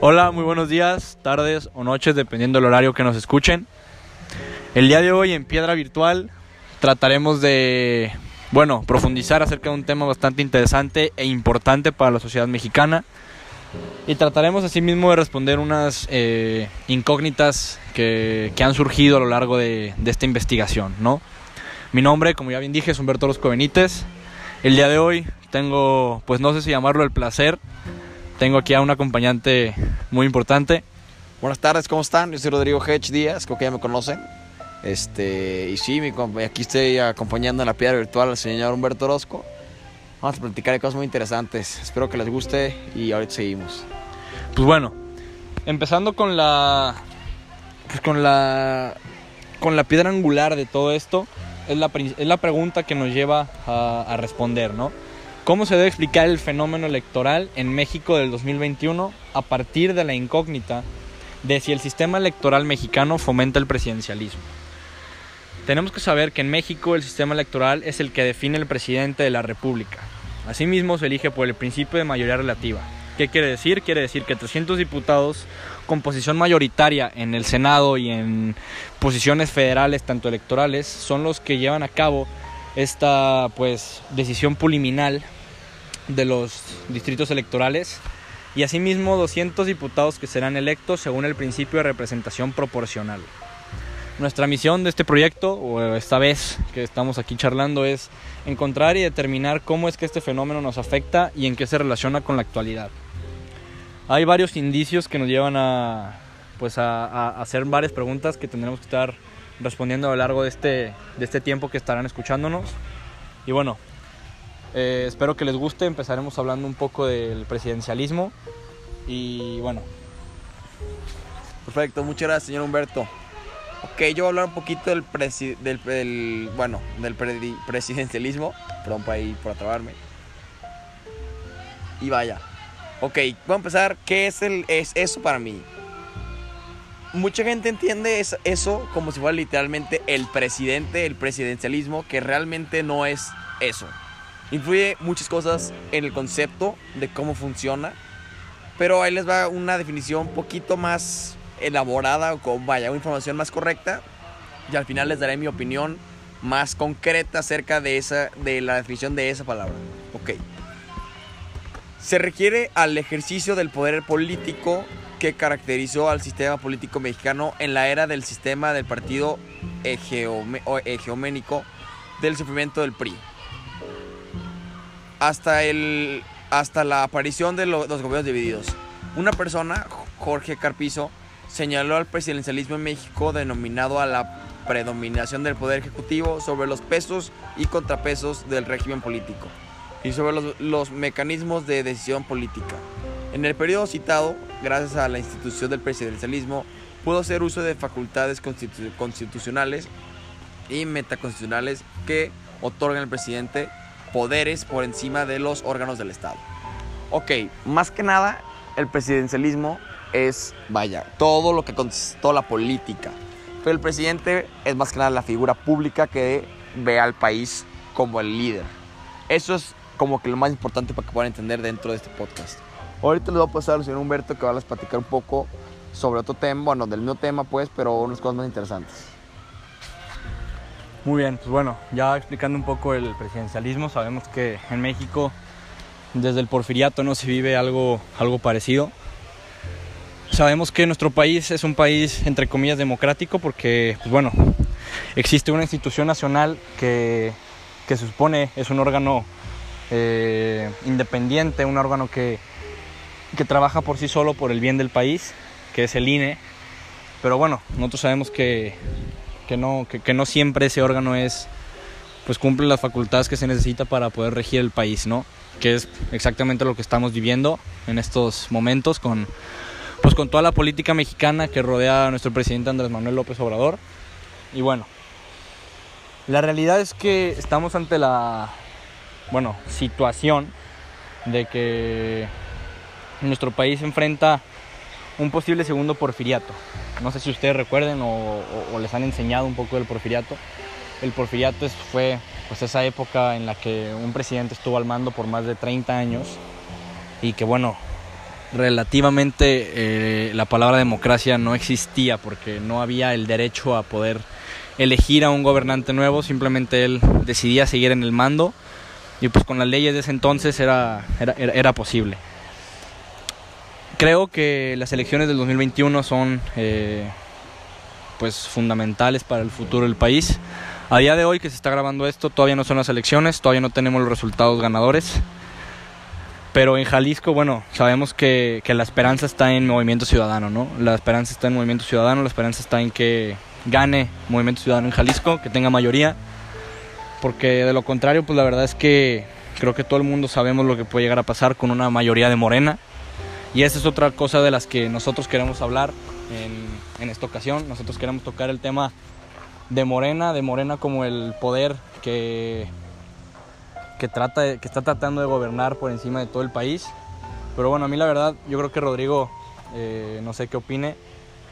Hola, muy buenos días, tardes o noches, dependiendo del horario que nos escuchen. El día de hoy en Piedra Virtual trataremos de, bueno, profundizar acerca de un tema bastante interesante e importante para la sociedad mexicana. Y trataremos asimismo de responder unas eh, incógnitas que, han surgido a lo largo de, esta investigación, ¿no? Mi nombre, como ya bien dije, es Humberto Orozco Benítez. El día de hoy tengo, pues no sé si llamarlo el placer, tengo aquí a un acompañante muy importante. Buenas tardes, ¿cómo están? Yo soy Rodrigo Hedge Díaz, creo que ya me conocen. Este, y sí, mi, aquí estoy acompañando en la piedra virtual al señor Humberto Orozco. Vamos a platicar de cosas muy interesantes. Espero que les guste y ahorita seguimos. Pues bueno, empezando con la pues con la con la piedra angular de todo esto es la, es la pregunta que nos lleva a, a responder, ¿no? ¿Cómo se debe explicar el fenómeno electoral en México del 2021 a partir de la incógnita de si el sistema electoral mexicano fomenta el presidencialismo? Tenemos que saber que en México el sistema electoral es el que define el presidente de la República. Asimismo se elige por el principio de mayoría relativa. ¿Qué quiere decir? Quiere decir que 300 diputados con posición mayoritaria en el Senado y en posiciones federales, tanto electorales, son los que llevan a cabo esta pues decisión puliminal de los distritos electorales y asimismo 200 diputados que serán electos según el principio de representación proporcional. Nuestra misión de este proyecto, o esta vez que estamos aquí charlando, es encontrar y determinar cómo es que este fenómeno nos afecta y en qué se relaciona con la actualidad. Hay varios indicios que nos llevan a, pues a, a hacer varias preguntas que tendremos que estar respondiendo a lo largo de este, de este tiempo que estarán escuchándonos. Y bueno, eh, espero que les guste. Empezaremos hablando un poco del presidencialismo. Y bueno. Perfecto, muchas gracias, señor Humberto. Ok, yo voy a hablar un poquito del, presi del, bueno, del pre presidencialismo. Perdón por ahí por atrabarme. Y vaya. Ok, voy a empezar. ¿Qué es, el, es eso para mí? Mucha gente entiende eso como si fuera literalmente el presidente, el presidencialismo, que realmente no es eso. Influye muchas cosas en el concepto de cómo funciona, pero ahí les va una definición un poquito más elaborada o con, vaya, una información más correcta y al final les daré mi opinión más concreta acerca de, esa, de la definición de esa palabra. Ok. Se requiere al ejercicio del poder político que caracterizó al sistema político mexicano en la era del sistema del partido hegeménico del sufrimiento del PRI. Hasta, el, hasta la aparición de los, los gobiernos divididos. Una persona, Jorge Carpizo, señaló al presidencialismo en México denominado a la predominación del poder ejecutivo sobre los pesos y contrapesos del régimen político y sobre los, los mecanismos de decisión política. En el periodo citado, gracias a la institución del presidencialismo, pudo hacer uso de facultades constitu constitucionales y metaconstitucionales que otorgan al presidente poderes por encima de los órganos del Estado. Ok, más que nada, el presidencialismo es, vaya, todo lo que consistió la política. Pero el presidente es más que nada la figura pública que ve al país como el líder. Eso es como que lo más importante para que puedan entender dentro de este podcast. Ahorita les voy a pasar al señor Humberto que va a platicar un poco sobre otro tema, bueno, del mismo tema pues, pero unas cosas más interesantes. Muy bien, pues bueno, ya explicando un poco el presidencialismo, sabemos que en México desde el porfiriato no se vive algo, algo parecido. Sabemos que nuestro país es un país entre comillas democrático porque, pues bueno, existe una institución nacional que, que se supone es un órgano eh, independiente, un órgano que, que trabaja por sí solo por el bien del país, que es el INE. Pero bueno, nosotros sabemos que, que, no, que, que no siempre ese órgano es, pues cumple las facultades que se necesita para poder regir el país, ¿no? Que es exactamente lo que estamos viviendo en estos momentos con, pues con toda la política mexicana que rodea a nuestro presidente Andrés Manuel López Obrador. Y bueno, la realidad es que estamos ante la, bueno, situación de que nuestro país enfrenta un posible segundo porfiriato. No sé si ustedes recuerden o, les han enseñado un poco del porfiriato. El porfiriato fue pues, esa época en la que un presidente estuvo al mando por más de 30 años y que bueno, relativamente eh, la palabra democracia no existía porque no había el derecho a poder elegir a un gobernante nuevo, simplemente él decidía seguir en el mando y pues con las leyes de ese entonces era, era, era posible. Creo que las elecciones del 2021 son eh, pues fundamentales para el futuro del país. A día de hoy que se está grabando esto, todavía no son las elecciones, todavía no tenemos los resultados ganadores. Pero en Jalisco, bueno, sabemos que, que, la esperanza está en Movimiento Ciudadano, ¿no? La esperanza está en Movimiento Ciudadano, la esperanza está en que gane Movimiento Ciudadano en Jalisco, que tenga mayoría. Porque de lo contrario, pues la verdad es que creo que todo el mundo sabemos lo que puede llegar a pasar con una mayoría de Morena. Y esa es otra cosa de las que nosotros queremos hablar en, esta ocasión. Nosotros queremos tocar el tema de Morena, de Morena como el poder que, que, trata, que está tratando de gobernar por encima de todo el país. Pero bueno, a mí la verdad, yo creo que Rodrigo, eh, no sé qué opine,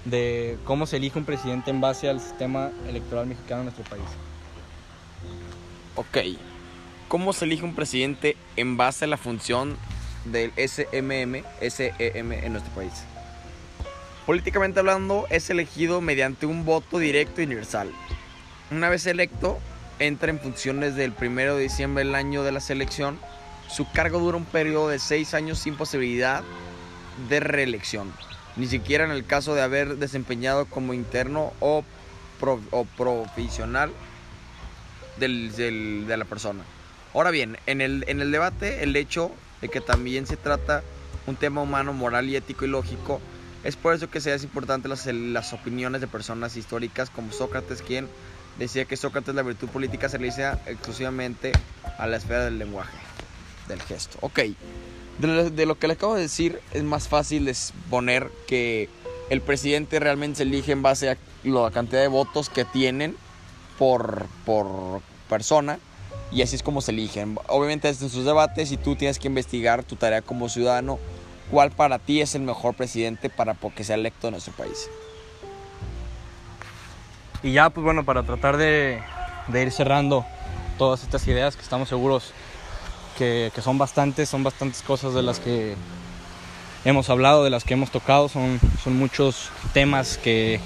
de cómo se elige un presidente en base al sistema electoral mexicano en nuestro país. Ok, ¿cómo se elige un presidente en base a la función del SMM, SEM en nuestro país? Políticamente hablando, es elegido mediante un voto directo y universal. Una vez electo, entra en funciones del 1 de diciembre del año de la selección. Su cargo dura un periodo de seis años sin posibilidad de reelección, ni siquiera en el caso de haber desempeñado como interno o, pro, o profesional del, de la persona. Ahora bien, en el, en el debate, el hecho de que también se trata un tema humano, moral y ético y lógico, es por eso que se hace importante las, las opiniones de personas históricas como Sócrates, quien decía que Sócrates la virtud política se realiza exclusivamente a la esfera del lenguaje, del gesto. Ok, de lo, de lo que le acabo de decir es más fácil exponer que el presidente realmente se elige en base a la cantidad de votos que tienen por, por persona y así es como se eligen. Obviamente en sus debates y tú tienes que investigar tu tarea como ciudadano, cuál para ti es el mejor presidente para que sea electo en nuestro país. Y ya, pues bueno, para tratar de, ir cerrando todas estas ideas que estamos seguros que, son bastantes, son bastantes cosas de las que hemos hablado, de las que hemos tocado, son, son muchos temas que,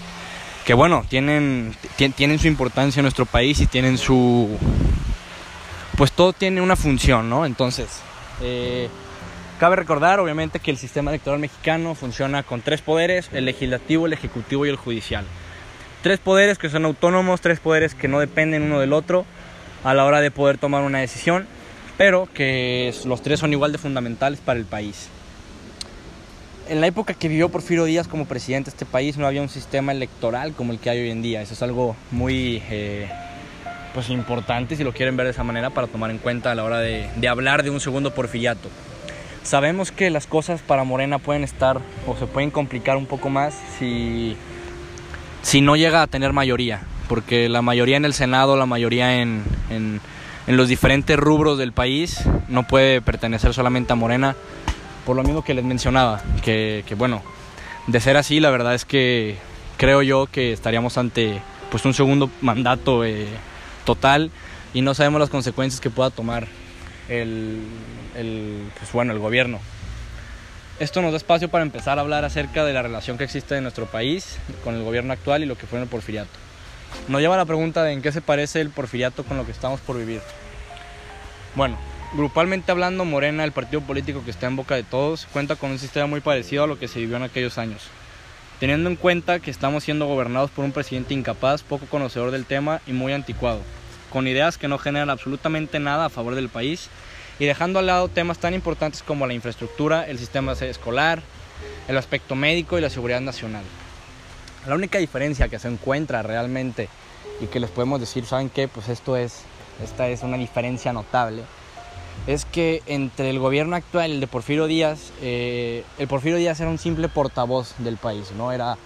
que bueno, tienen, tienen su importancia en nuestro país y tienen su... Pues todo tiene una función, ¿no? Entonces, eh, cabe recordar obviamente que el sistema electoral mexicano funciona con tres poderes, el legislativo, el ejecutivo y el judicial. Tres poderes que son autónomos, tres poderes que no dependen uno del otro a la hora de poder tomar una decisión, pero que los tres son igual de fundamentales para el país. En la época que vivió Porfirio Díaz como presidente de este país no había un sistema electoral como el que hay hoy en día. Eso es algo muy eh, pues importante si lo quieren ver de esa manera para tomar en cuenta a la hora de, de hablar de un segundo porfiriato. Sabemos que las cosas para Morena pueden estar o se pueden complicar un poco más si si no llega a tener mayoría, porque la mayoría en el Senado, la mayoría en, en, en, los diferentes rubros del país no puede pertenecer solamente a Morena, por lo mismo que les mencionaba, que, que bueno, de ser así, la verdad es que creo yo que estaríamos ante pues un segundo mandato eh, total y no sabemos las consecuencias que pueda tomar el, el, pues bueno, el gobierno. Esto nos da espacio para empezar a hablar acerca de la relación que existe en nuestro país con el gobierno actual y lo que fue en el porfiriato. Nos lleva a la pregunta de en qué se parece el porfiriato con lo que estamos por vivir. Bueno, grupalmente hablando, Morena, el partido político que está en boca de todos, cuenta con un sistema muy parecido a lo que se vivió en aquellos años. Teniendo en cuenta que estamos siendo gobernados por un presidente incapaz, poco conocedor del tema y muy anticuado, con ideas que no generan absolutamente nada a favor del país y dejando al lado temas tan importantes como la infraestructura, el sistema escolar, el aspecto médico y la seguridad nacional. La única diferencia que se encuentra realmente y que les podemos decir, ¿saben qué? Pues esto es, esta es una diferencia notable. Es que entre el gobierno actual y el de Porfirio Díaz, eh, el Porfirio Díaz era un simple portavoz del país, ¿no? Era,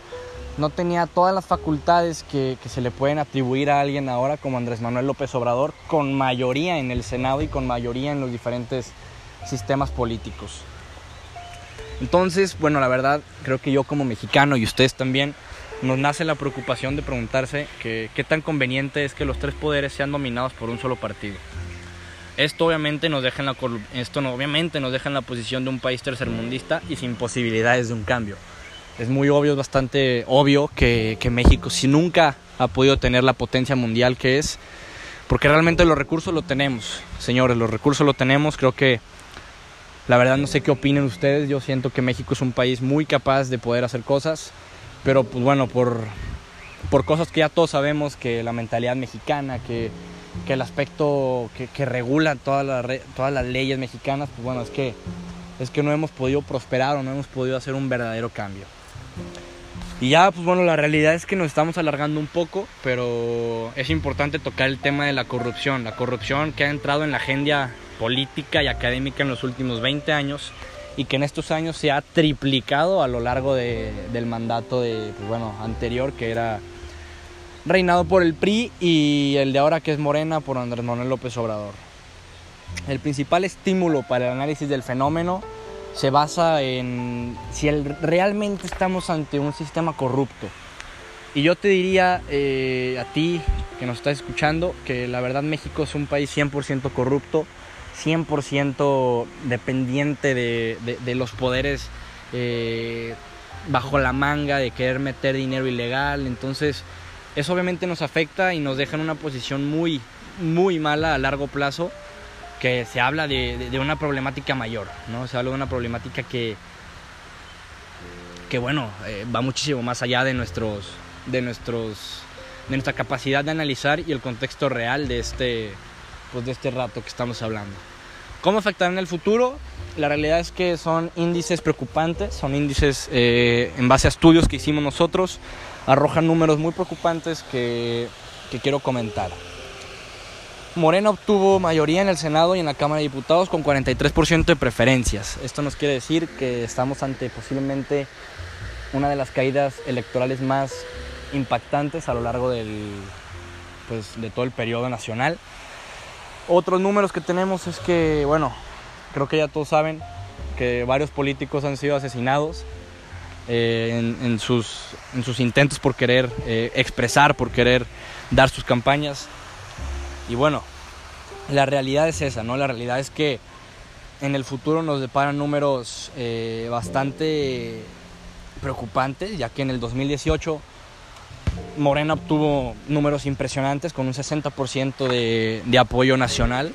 no tenía todas las facultades que, se le pueden atribuir a alguien ahora como Andrés Manuel López Obrador, con mayoría en el Senado y con mayoría en los diferentes sistemas políticos. Entonces, bueno, la verdad, creo que yo como mexicano y ustedes también, nos nace la preocupación de preguntarse qué tan conveniente es que los tres poderes sean dominados por un solo partido. Esto obviamente nos deja en la, esto obviamente nos deja en la posición de un país tercermundista y sin posibilidades de un cambio. Es muy obvio, es bastante obvio que, que México, si nunca ha podido tener la potencia mundial que es, porque realmente los recursos lo tenemos, señores, los recursos lo tenemos, creo que la verdad no sé qué opinen ustedes, yo siento que México es un país muy capaz de poder hacer cosas, pero pues bueno, por, por cosas que ya todos sabemos, que la mentalidad mexicana, que, que el aspecto que, que regula todas las, todas las leyes mexicanas, pues bueno, es que, es que no hemos podido prosperar o no hemos podido hacer un verdadero cambio. Y ya, pues bueno, la realidad es que nos estamos alargando un poco, pero es importante tocar el tema de la corrupción. La corrupción que ha entrado en la agenda política y académica en los últimos 20 años y que en estos años se ha triplicado a lo largo de, del mandato de, pues bueno, anterior, que era reinado por el PRI y el de ahora que es Morena por Andrés Manuel López Obrador. El principal estímulo para el análisis del fenómeno se basa en si realmente estamos ante un sistema corrupto. Y yo te diría eh, a ti que nos estás escuchando que la verdad México es un país 100% corrupto, 100% dependiente de, de, de, los poderes eh, bajo la manga, de querer meter dinero ilegal. Entonces eso obviamente nos afecta y nos deja en una posición muy, muy mala a largo plazo que se habla de, de, una problemática mayor, ¿no? Se habla de una problemática que, que bueno, eh, va muchísimo más allá de nuestros, de nuestros, de nuestra capacidad de analizar y el contexto real de este, pues de este rato que estamos hablando. ¿Cómo afectará en el futuro? La realidad es que son índices preocupantes, son índices eh, en base a estudios que hicimos nosotros, arrojan números muy preocupantes que, que quiero comentar. Morena obtuvo mayoría en el Senado y en la Cámara de Diputados con 43% de preferencias. Esto nos quiere decir que estamos ante posiblemente una de las caídas electorales más impactantes a lo largo del, pues, de todo el periodo nacional. Otros números que tenemos es que, bueno, creo que ya todos saben que varios políticos han sido asesinados eh, en, sus, intentos por querer eh, expresar, por querer dar sus campañas. Y bueno, la realidad es esa, ¿no? La realidad es que en el futuro nos deparan números eh, bastante preocupantes, ya que en el 2018 Morena obtuvo números impresionantes con un 60% de, de, apoyo nacional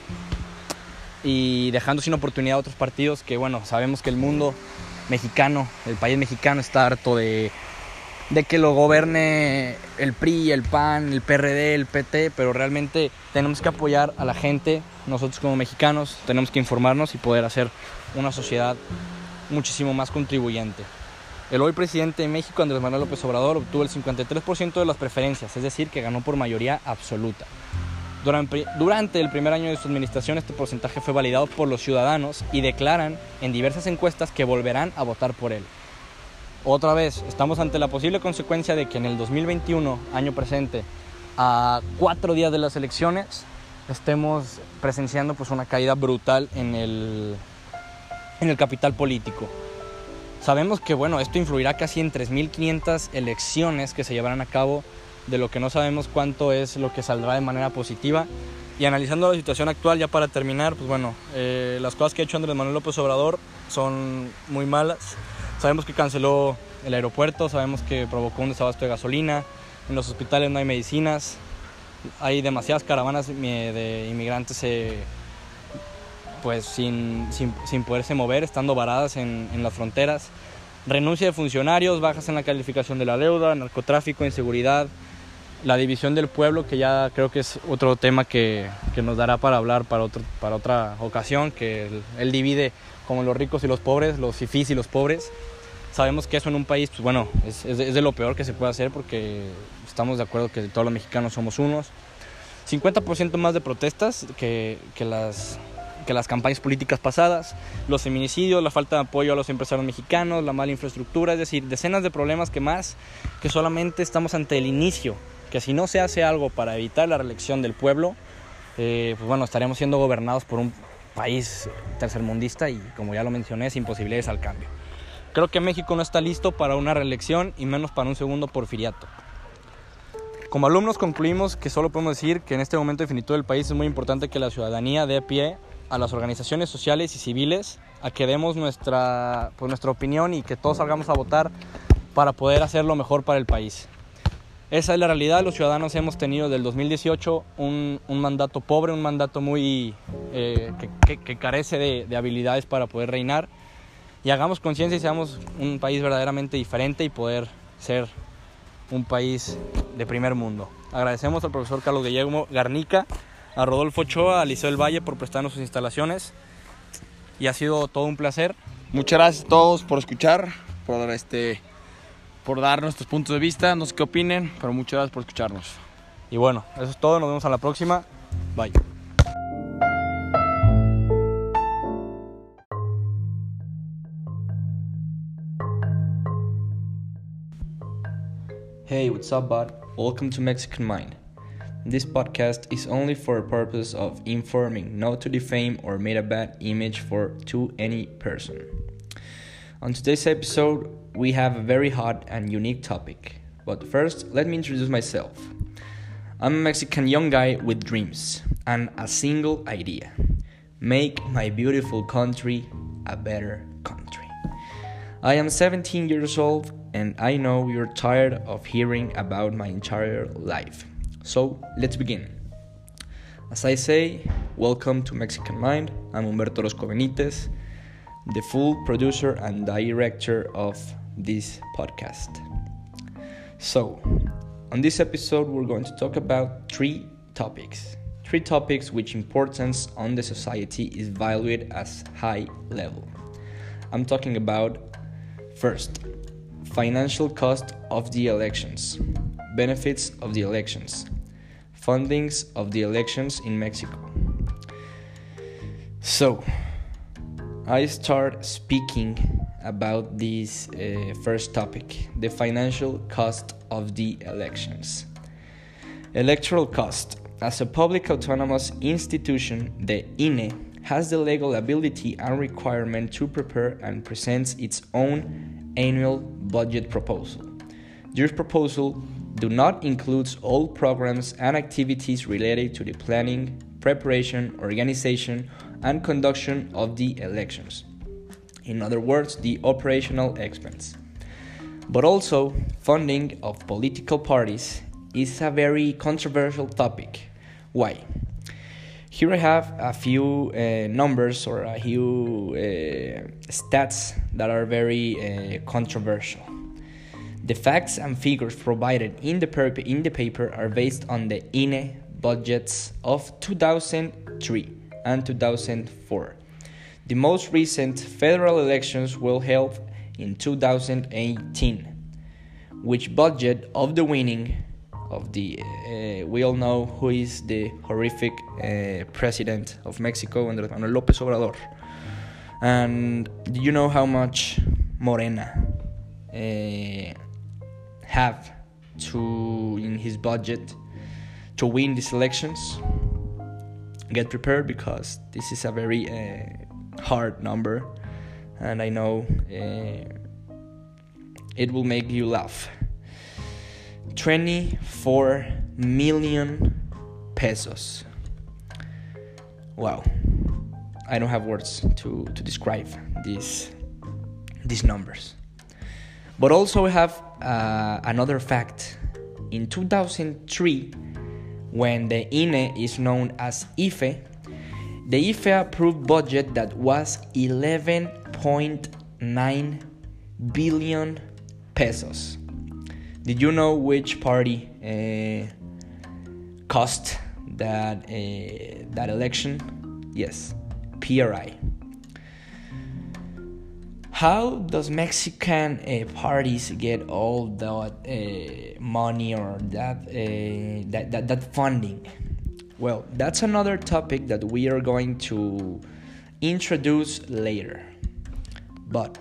y dejando sin oportunidad a otros partidos que, bueno, sabemos que el mundo mexicano, el país mexicano está harto de, de que lo gobierne el PRI, el PAN, el PRD, el PT, pero realmente tenemos que apoyar a la gente, nosotros como mexicanos tenemos que informarnos y poder hacer una sociedad muchísimo más contribuyente. El hoy presidente de México, Andrés Manuel López Obrador, obtuvo el 53% de las preferencias, es decir, que ganó por mayoría absoluta. Durante, el primer año de su administración este porcentaje fue validado por los ciudadanos y declaran en diversas encuestas que volverán a votar por él. Otra vez, estamos ante la posible consecuencia de que en el 2021, año presente, a cuatro días de las elecciones, estemos presenciando pues, una caída brutal en el, en el capital político. Sabemos que bueno, esto influirá casi en 3.500 elecciones que se llevarán a cabo, de lo que no sabemos cuánto es lo que saldrá de manera positiva. Y analizando la situación actual, ya para terminar, pues bueno, eh, las cosas que ha hecho Andrés Manuel López Obrador son muy malas. Sabemos que canceló el aeropuerto, sabemos que provocó un desabasto de gasolina, en los hospitales no hay medicinas, hay demasiadas caravanas de inmigrantes eh, pues sin, sin, sin, poderse mover, estando varadas en, en, las fronteras. Renuncia de funcionarios, bajas en la calificación de la deuda, narcotráfico, inseguridad, la división del pueblo, que ya creo que es otro tema que, que nos dará para hablar para, otro, para otra ocasión, que él, él divide como los ricos y los pobres, los fifís y los pobres. Sabemos que eso en un país, pues bueno, es, es, de, es de lo peor que se puede hacer porque estamos de acuerdo que todos los mexicanos somos unos. 50% más de protestas que, que, las, que las campañas políticas pasadas, los feminicidios, la falta de apoyo a los empresarios mexicanos, la mala infraestructura, es decir, decenas de problemas que más que solamente estamos ante el inicio, que si no se hace algo para evitar la reelección del pueblo, eh, pues bueno, estaremos siendo gobernados por un país tercermundista y como ya lo mencioné, sin posibilidades al cambio. Creo que México no está listo para una reelección y menos para un segundo porfiriato. Como alumnos concluimos que solo podemos decir que en este momento definitivo del país es muy importante que la ciudadanía dé pie a las organizaciones sociales y civiles a que demos nuestra, pues, nuestra opinión y que todos salgamos a votar para poder hacer lo mejor para el país. Esa es la realidad, los ciudadanos hemos tenido del 2018 un, un mandato pobre, un mandato muy eh, que, que, que, carece de, de habilidades para poder reinar y hagamos conciencia y seamos un país verdaderamente diferente y poder ser un país de primer mundo. Agradecemos al profesor Carlos Guillermo Garnica, a Rodolfo Ochoa, a Liceo del Valle por prestarnos sus instalaciones y ha sido todo un placer. Muchas gracias a todos por escuchar, por este por dar nuestros puntos de vista, no sé qué opinen, pero muchas gracias por escucharnos. Y bueno, eso es todo, nos vemos a la próxima. Bye. Hey, what's up, bud? Welcome to Mexican Mind. This podcast is only for a purpose of informing, not to defame or make a bad image for to any person. On today's episode, we have a very hot and unique topic. But first, let me introduce myself. I'm a Mexican young guy with dreams and a single idea make my beautiful country a better country. I am 17 years old and I know you're tired of hearing about my entire life. So let's begin. As I say, welcome to Mexican Mind. I'm Humberto Orozco Benitez, the full producer and director of this podcast. So, on this episode, we're going to talk about three topics. Three topics which importance on the society is valued as high level. I'm talking about first, financial cost of the elections, benefits of the elections, fundings of the elections in Mexico. So, I start speaking about this uh, first topic the financial cost of the elections. Electoral cost. As a public autonomous institution, the INE has the legal ability and requirement to prepare and present its own annual budget proposal. This proposal do not include all programs and activities related to the planning, preparation, organization, and conduction of the elections. In other words, the operational expense. But also, funding of political parties is a very controversial topic. Why? Here I have a few uh, numbers or a few uh, stats that are very uh, controversial. The facts and figures provided in the, per- in the paper are based on the INE budgets of 2003 and 2004. The most recent federal elections were held in 2018, which budget of the winning of the uh, we all know who is the horrific uh, president of Mexico, Andrés Manuel López Obrador. And do you know how much Morena uh, have to in his budget to win these elections? Get prepared because this is a very hard number, and I know it will make you laugh. 24 million pesos. Wow. I don't have words to, to describe these, these numbers. But also we have uh, another fact. In 2003, when the INE is known as IFE, the IFE approved budget that was 11.9 billion pesos. Did you know which party uh, cost that uh, that election? Yes, PRI. How does Mexican uh, parties get all that money or that, that that that funding? Well, that's another topic that we are going to introduce later. But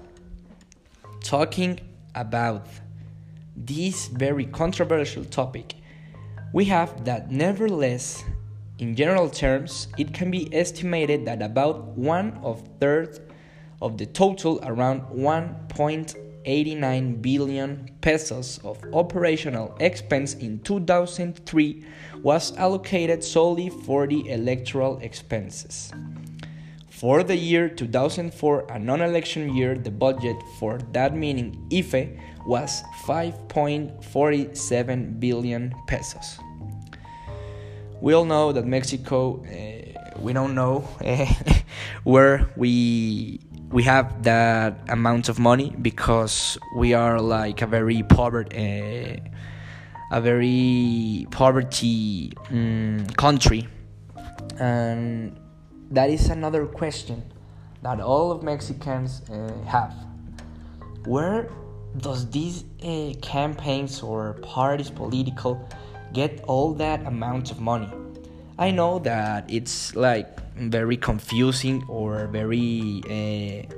talking about this very controversial topic, we have that nevertheless, in general terms, it can be estimated that about one of third of the total, around 89 billion pesos of operational expense in 2003 was allocated solely for the electoral expenses. For the year 2004, a non election year, the budget for that meaning IFE was 5.47 billion pesos. We all know that Mexico, uh, we don't know uh, where we we have that amount of money because we are like a very poor, uh, a very poverty um, country, and that is another question that all of Mexicans uh, have. Where does these uh, campaigns or parties political get all that amount of money? I know that it's like very confusing or very uh,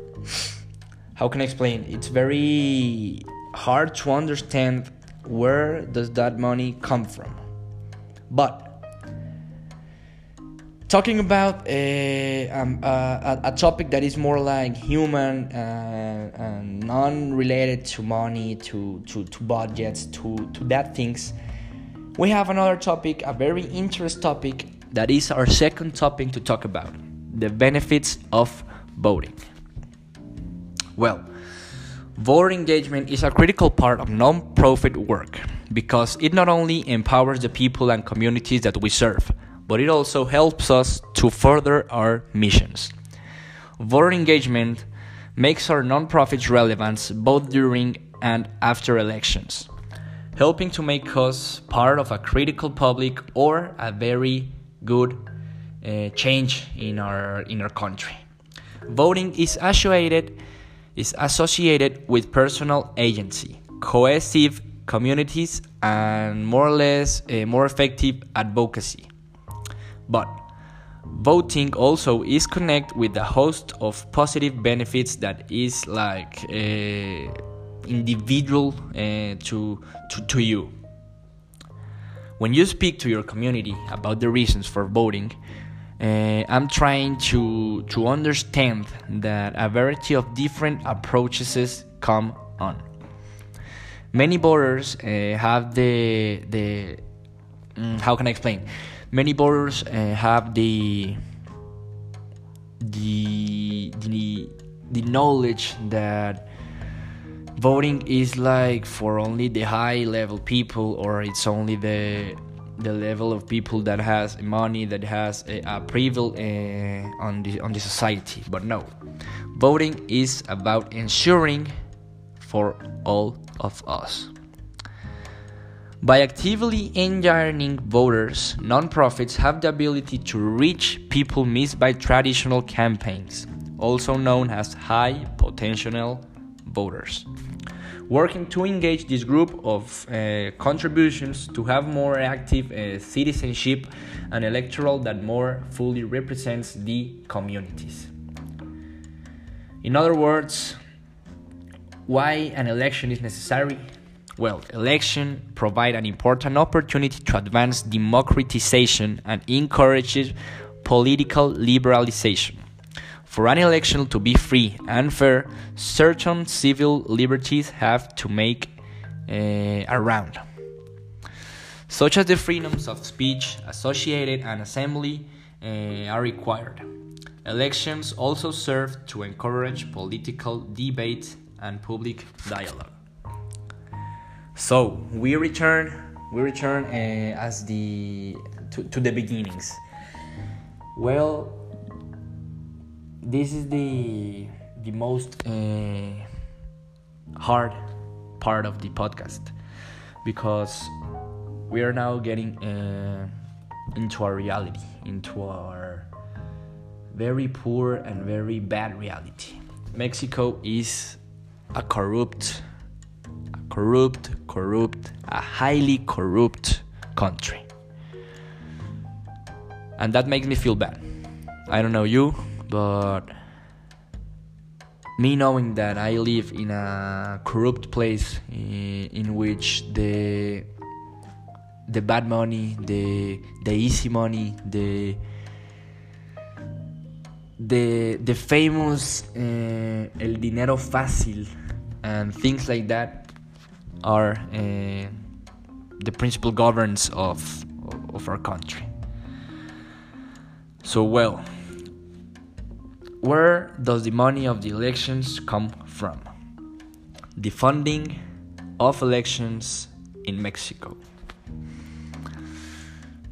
how can I explain? It's very hard to understand where does that money come from. But talking about a, uh, um, uh, a, a, topic that is more like human uh, and non-related to money, to, to, to budgets, to, to that things, we have another topic, a very interesting topic, that is our second topic to talk about, the benefits of voting. Well, voter engagement is a critical part of non-profit work because it not only empowers the people and communities that we serve, but it also helps us to further our missions. Voter engagement makes our nonprofits relevant both during and after elections, helping to make us part of a critical public or a very good uh, change in our in our country. Voting is associated is associated with personal agency, cohesive communities, and more or less uh, more effective advocacy. But voting also is connected with a host of positive benefits that is like uh, individual uh, to, to, to you. When you speak to your community about the reasons for voting, uh, I'm trying to to understand that a variety of different approaches come on. Many voters uh, have the the mm, how can I explain? many voters uh, have the the the the knowledge that voting is like for only the high level people or it's only the the level of people that has money that has a, a privilege uh, on the on the society but no voting is about ensuring for all of us by actively engaging voters, nonprofits have the ability to reach people missed by traditional campaigns, also known as high potential voters. Working to engage this group of uh, contributions to have more active uh, citizenship and electoral that more fully represents the communities. In other words, why an election is necessary well, election provide an important opportunity to advance democratization and encourage political liberalization. For an election to be free and fair, certain civil liberties have to make uh, around, such as the freedoms of speech, associated, and assembly uh, are required. Elections also serve to encourage political debate and public dialogue. So we return, we return uh, as the to, to the beginnings. Well, this is the the most uh, hard part of the podcast because we are now getting uh, into our reality, into our very poor and very bad reality. Mexico is a corrupt a corrupt, corrupt, a highly corrupt country. And that makes me feel bad. I don't know you, but me knowing that I live in a corrupt place in, in which the the bad money, the the easy money, the the the famous uh, el dinero fácil and things like that are uh, the principal governs of of our country. So well, where does the money of the elections come from? The funding of elections in Mexico.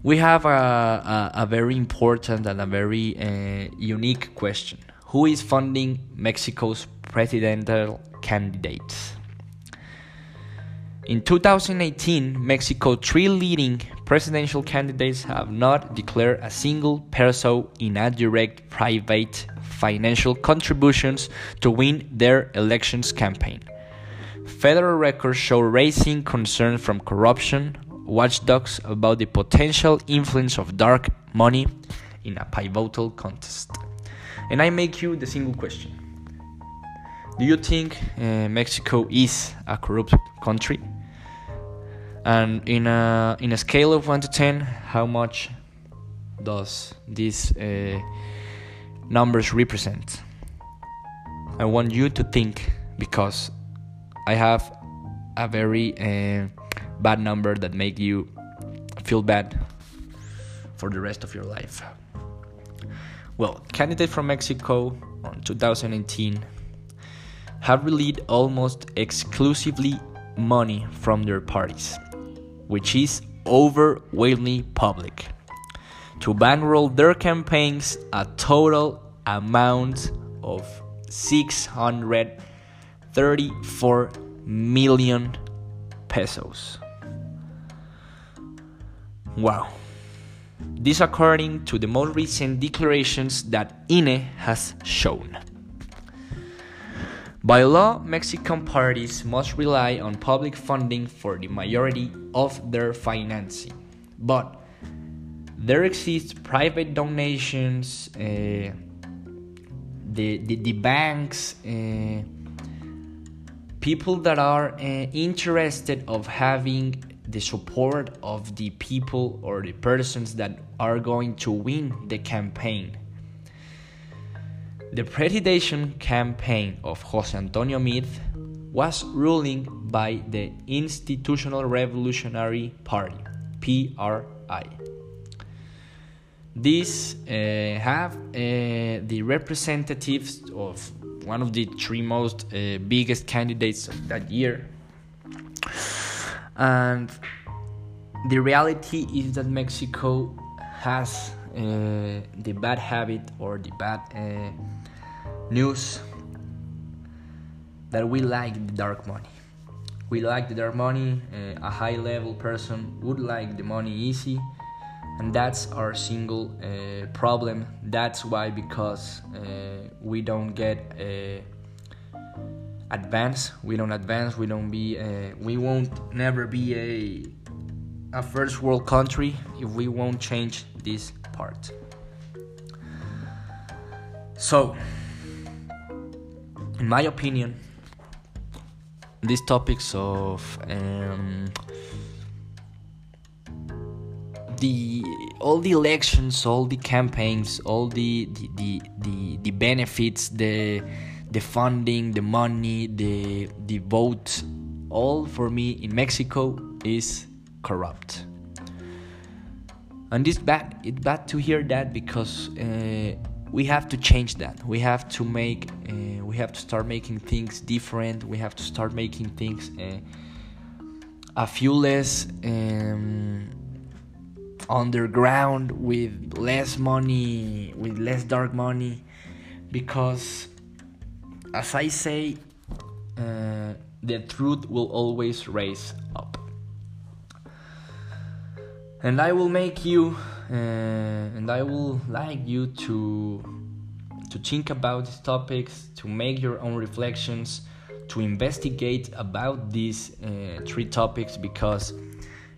We have a, a, a very important and a very uh, unique question. Who is funding Mexico's presidential candidates? In 2018, Mexico's three leading presidential candidates have not declared a single peso in direct private financial contributions to win their elections campaign. Federal records show raising concern from corruption watchdogs about the potential influence of dark money in a pivotal contest. And I make you the single question Do you think uh, Mexico is a corrupt country? And in a in a scale of one to ten, how much does these uh, numbers represent? I want you to think because I have a very uh, bad number that make you feel bad for the rest of your life. Well, candidates from Mexico on 2018 have released almost exclusively money from their parties which is overwhelmingly public, to bankroll their campaigns a total amount of 634 million pesos. Wow. This according to the most recent declarations that INE has shown. By law, Mexican parties must rely on public funding for the majority of their financing. But there exist private donations, uh, the, the, the, banks, uh, people that are uh, interested of having the support of the people or the persons that are going to win the campaign the presidential campaign of Jose Antonio Meade was ruling by the Institutional Revolutionary Party, PRI. These uh, have uh, the representatives of one of the three most uh, biggest candidates of that year. And the reality is that Mexico has uh, the bad habit or the bad uh, news that we like the dark money. We like the dark money. Uh, a high level person would like the money easy, and that's our single uh, problem. That's why because uh, we don't get advance. We don't advance. We don't be. We won't never be a a first world country if we won't change this part. So in my opinion, these topics of um, the all the elections, all the campaigns, all the the, the, the, the benefits, the the funding, the money, the the vote, all for me in Mexico is corrupt. And it's bad. It's bad to hear that because uh, we have to change that. We have to make uh, we have to start making things different. We have to start making things uh, a few less um, underground with less money with less dark money. Because as i say uh, the truth will always rise up. And i will make you and I would like you to to think about these topics, to make your own reflections, to investigate about these uh, three topics because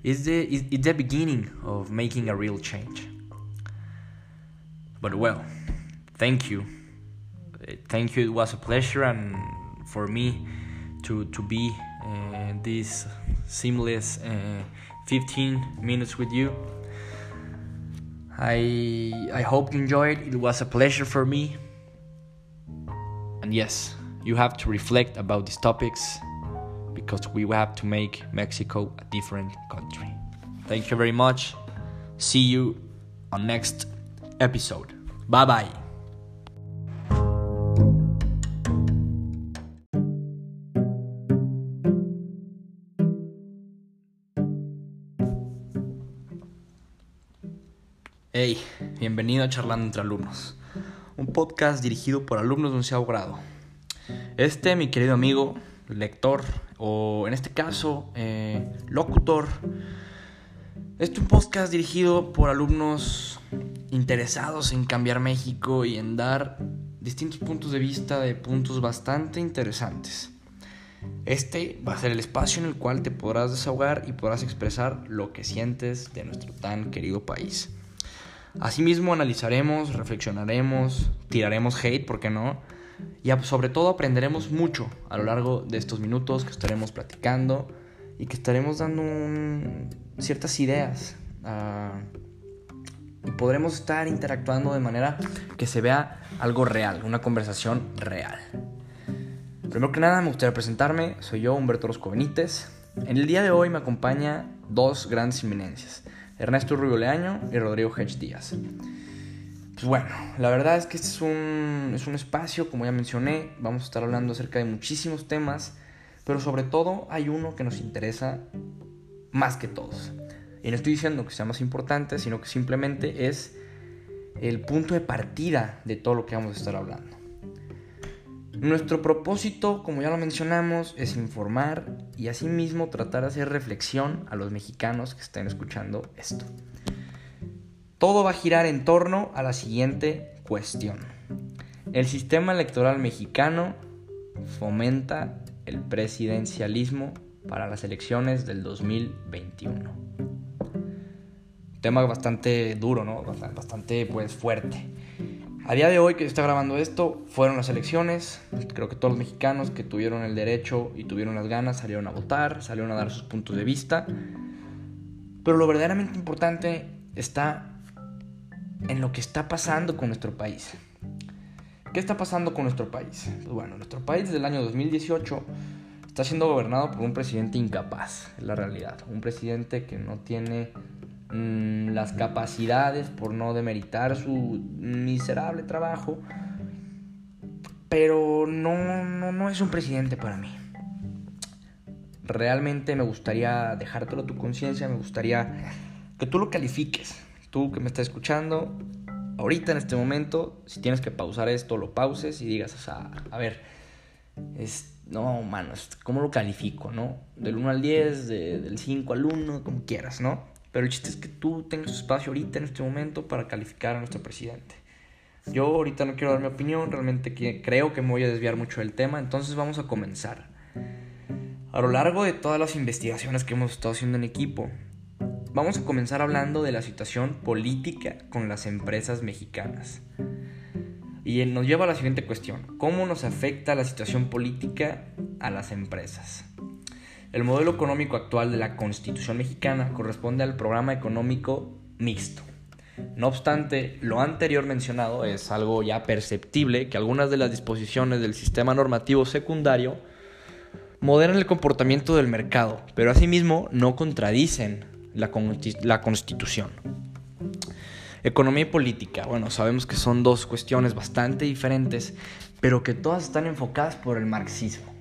it's the it's the beginning of making a real change. But well, thank you, thank you. It was a pleasure and for me to to be uh, this seamless uh, 15 minutes with you. I I hope you enjoyed. It was a pleasure for me. And yes, you have to reflect about these topics because we have to make Mexico a different country. Thank you very much. See you on next episode. Bye bye. Hey, bienvenido a Charlando entre Alumnos, un podcast dirigido por alumnos de onceavo grado. Este, mi querido amigo, lector, o en este caso, eh, locutor, este es un podcast dirigido por alumnos interesados en cambiar México y en dar distintos puntos de vista de puntos bastante interesantes. Este va a ser el espacio en el cual te podrás desahogar y podrás expresar lo que sientes de nuestro tan querido país. Asimismo, analizaremos, reflexionaremos, tiraremos hate, ¿por qué no? Y sobre todo aprenderemos mucho a lo largo de estos minutos que estaremos platicando y que estaremos dando ciertas ideas. Uh, y podremos estar interactuando de manera que se vea algo real, una conversación real. Primero que nada, me gustaría presentarme. Soy yo, Humberto Rosco Benítez. En el día de hoy me acompaña dos grandes inminencias, Ernesto Rubio Leaño y Rodrigo Hedge Díaz. Pues bueno, la verdad es que este es un, es un espacio, como ya mencioné, vamos a estar hablando acerca de muchísimos temas, pero sobre todo hay uno que nos interesa más que todos. Y no estoy diciendo que sea más importante, sino que simplemente es el punto de partida de todo lo que vamos a estar hablando. Nuestro propósito, como ya lo mencionamos, es informar y asimismo tratar de hacer reflexión a los mexicanos que estén escuchando esto. Todo va a girar en torno a la siguiente cuestión. El sistema electoral mexicano fomenta el presidencialismo para las elecciones del 2021. Tema bastante duro, ¿no? Bastante pues fuerte. A día de hoy que está grabando esto, fueron las elecciones. Creo que todos los mexicanos que tuvieron el derecho y tuvieron las ganas salieron a votar, salieron a dar sus puntos de vista. Pero lo verdaderamente importante está en lo que está pasando con nuestro país. ¿Qué está pasando con nuestro país? Pues bueno, nuestro país desde el año 2018 está siendo gobernado por un presidente incapaz, es la realidad. Un presidente que no tiene mm, las capacidades, por no demeritar su miserable trabajo, pero no, no, no es un presidente para mí. Realmente me gustaría dejártelo a tu conciencia, me gustaría que tú lo califiques. Tú que me estás escuchando, ahorita en este momento, si tienes que pausar esto, lo pauses y digas, o sea, a ver, es, no, mano, ¿cómo lo califico, no? Del 1 al 10, del 5 al 1, como quieras, ¿no? Pero el chiste es que tú tengas espacio ahorita en este momento para calificar a nuestro presidente. Yo ahorita no quiero dar mi opinión, realmente creo que me voy a desviar mucho del tema, entonces vamos a comenzar. A lo largo de todas las investigaciones que hemos estado haciendo en equipo, vamos a comenzar hablando de la situación política con las empresas mexicanas. Y nos lleva a la siguiente cuestión. ¿Cómo nos afecta la situación política a las empresas? El modelo económico actual de la Constitución mexicana corresponde al programa económico mixto. No obstante, lo anterior mencionado es algo ya perceptible que algunas de las disposiciones del sistema normativo secundario moderan el comportamiento del mercado, pero asimismo no contradicen la, la Constitución. Economía y política. Bueno, sabemos que son dos cuestiones bastante diferentes, pero que todas están enfocadas por el marxismo.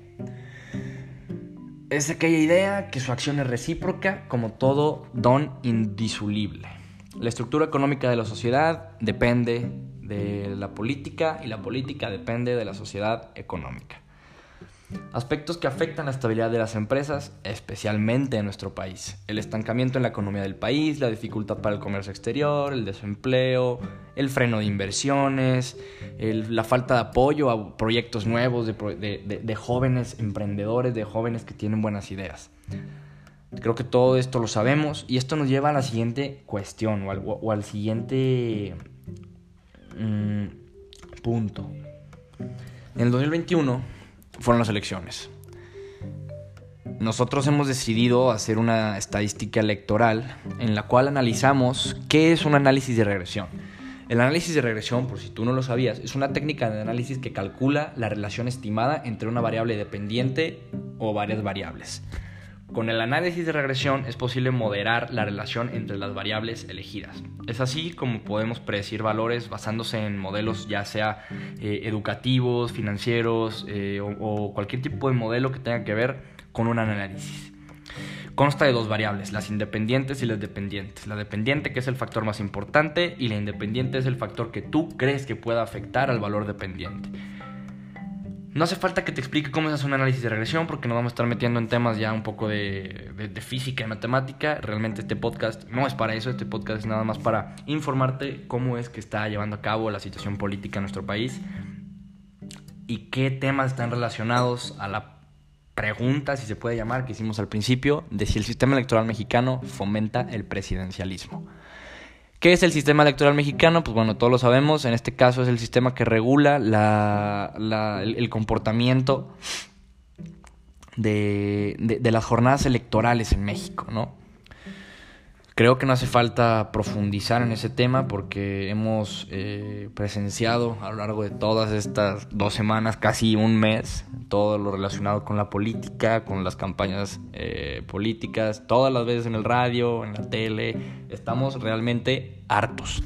Es aquella idea que su acción es recíproca como todo don indisoluble. La estructura económica de la sociedad depende de la política y la política depende de la sociedad económica. Aspectos que afectan la estabilidad de las empresas, especialmente en nuestro país. El estancamiento en la economía del país, la dificultad para el comercio exterior, el desempleo, el freno de inversiones, la falta de apoyo a proyectos nuevos de, jóvenes emprendedores, de jóvenes que tienen buenas ideas. Creo que todo esto lo sabemos y esto nos lleva a la siguiente cuestión o al, siguiente mm, punto. En el 2021 fueron las elecciones. Nosotros hemos decidido hacer una estadística electoral en la cual analizamos qué es un análisis de regresión. El análisis de regresión, por si tú no lo sabías, es una técnica de análisis que calcula la relación estimada entre una variable dependiente o varias variables. Con el análisis de regresión es posible moderar la relación entre las variables elegidas. Es así como podemos predecir valores basándose en modelos ya sea eh, educativos, financieros eh, o, o cualquier tipo de modelo que tenga que ver con un análisis. Consta de dos variables, las independientes y las dependientes. La dependiente que es el factor más importante y la independiente es el factor que tú crees que pueda afectar al valor dependiente. No hace falta que te explique cómo se hace un análisis de regresión porque nos vamos a estar metiendo en temas ya un poco de, de, física y matemática. Realmente este podcast no es para eso, este podcast es nada más para informarte cómo es que está llevando a cabo la situación política en nuestro país y qué temas están relacionados a la pregunta, si se puede llamar, que hicimos al principio, de si el sistema electoral mexicano fomenta el presidencialismo. ¿Qué es el sistema electoral mexicano? Pues bueno, todos lo sabemos. En este caso es el sistema que regula la, la, el, comportamiento de, de, las jornadas electorales en México, ¿no? Creo que no hace falta profundizar en ese tema porque hemos eh, presenciado a lo largo de todas estas dos semanas, casi un mes, todo lo relacionado con la política, con las campañas eh, políticas, todas las veces en el radio, en la tele. Estamos realmente hartos.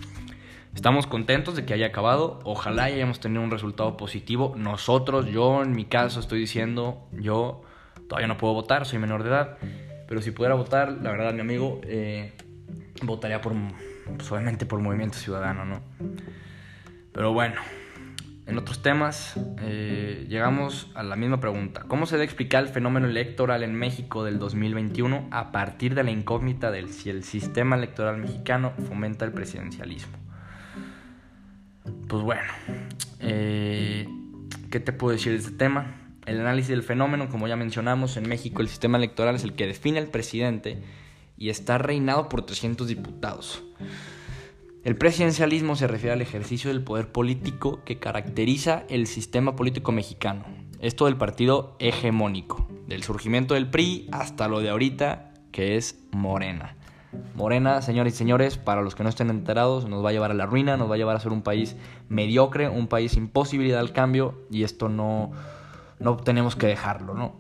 Estamos contentos de que haya acabado. Ojalá hayamos tenido un resultado positivo. Nosotros, yo en mi caso estoy diciendo, yo todavía no puedo votar, soy menor de edad. Pero si pudiera votar, la verdad, mi amigo, eh, votaría por, pues, por Movimiento Ciudadano, ¿no? Pero bueno, en otros temas, eh, llegamos a la misma pregunta. ¿Cómo se debe explicar el fenómeno electoral en México del 2021 a partir de la incógnita del si el sistema electoral mexicano fomenta el presidencialismo? Pues bueno, eh, ¿qué te puedo decir de este tema? El análisis del fenómeno, como ya mencionamos, en México el sistema electoral es el que define al presidente y está reinado por 300 diputados. El presidencialismo se refiere al ejercicio del poder político que caracteriza el sistema político mexicano. Esto del partido hegemónico, del surgimiento del PRI hasta lo de ahorita, que es Morena. Morena, señores y señores, para los que no estén enterados, nos va a llevar a la ruina, nos va a llevar a ser un país mediocre, un país sin posibilidad al cambio, y esto no, no tenemos que dejarlo, ¿no?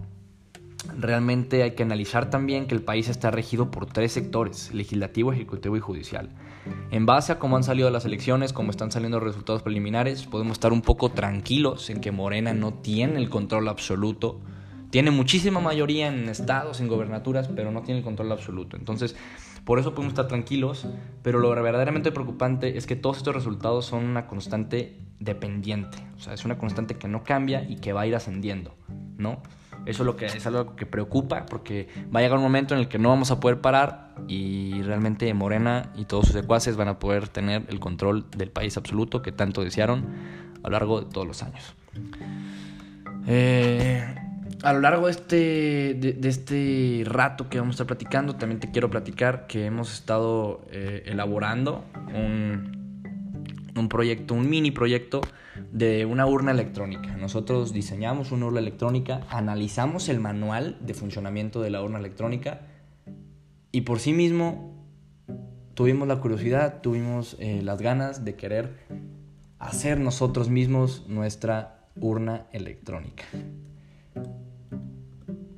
Realmente hay que analizar también que el país está regido por tres sectores, legislativo, ejecutivo y judicial. En base a cómo han salido las elecciones, cómo están saliendo los resultados preliminares, podemos estar un poco tranquilos en que Morena no tiene el control absoluto. Tiene muchísima mayoría en estados, en gobernaturas, pero no tiene el control absoluto. Entonces, por eso podemos estar tranquilos, pero lo verdaderamente preocupante es que todos estos resultados son una constante dependiente. O sea, es una constante que no cambia y que va a ir ascendiendo, ¿no? Eso es, lo que, es algo que preocupa porque va a llegar un momento en el que no vamos a poder parar y realmente Morena y todos sus secuaces van a poder tener el control del país absoluto que tanto desearon a lo largo de todos los años. Eh, a lo largo de este, de, este rato que vamos a estar platicando, también te quiero platicar que hemos estado eh, elaborando un, un proyecto, un mini proyecto de una urna electrónica. Nosotros diseñamos una urna electrónica, analizamos el manual de funcionamiento de la urna electrónica y por sí mismo tuvimos la curiosidad, tuvimos eh, las ganas de querer hacer nosotros mismos nuestra urna electrónica.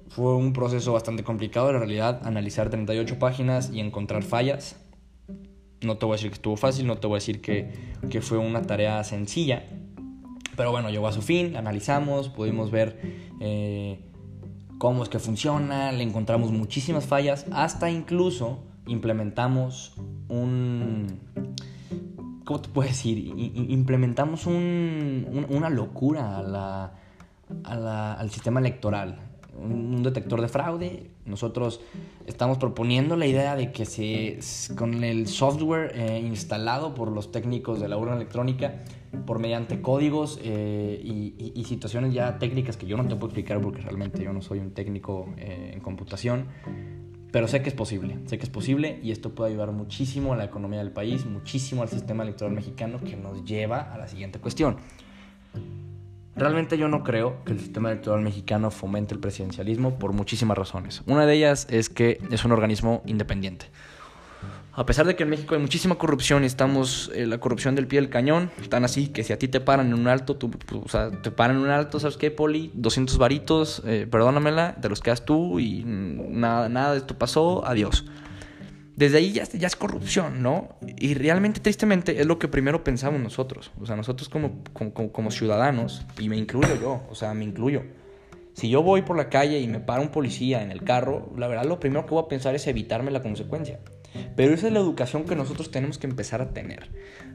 Fue un proceso bastante complicado, en realidad, analizar 38 páginas y encontrar fallas. No te voy a decir que estuvo fácil, no te voy a decir que, que fue una tarea sencilla, pero bueno, llegó a su fin, analizamos, pudimos ver eh, cómo es que funciona, le encontramos muchísimas fallas, hasta incluso implementamos un... ¿Cómo te puedo decir? Implementamos un, un, una locura a al sistema electoral un detector de fraude. Nosotros estamos proponiendo la idea de que se, con el software eh, instalado por los técnicos de la urna electrónica, por mediante códigos eh, y, y, situaciones ya técnicas que yo no te puedo explicar porque realmente yo no soy un técnico eh, en computación, pero sé que es posible, sé que es posible y esto puede ayudar muchísimo a la economía del país, muchísimo al sistema electoral mexicano que nos lleva a la siguiente cuestión. Realmente yo no creo que el sistema electoral mexicano fomente el presidencialismo por muchísimas razones. Una de ellas es que es un organismo independiente. A pesar de que en México hay muchísima corrupción y estamos en la corrupción del pie del cañón, están así que si a ti te paran en un alto, tú, o sea, te paran en un alto, ¿sabes qué, Poli? 200 varitos, eh, perdónamela, te los quedas tú y nada, nada de esto pasó, adiós. Desde ahí ya, es corrupción, ¿no? Y realmente, tristemente, es lo que primero pensamos nosotros. O sea, nosotros como, ciudadanos, y me incluyo yo, o sea, me incluyo. Si yo voy por la calle y me para un policía en el carro, la verdad lo primero que voy a pensar es evitarme la consecuencia. Pero esa es la educación que nosotros tenemos que empezar a tener.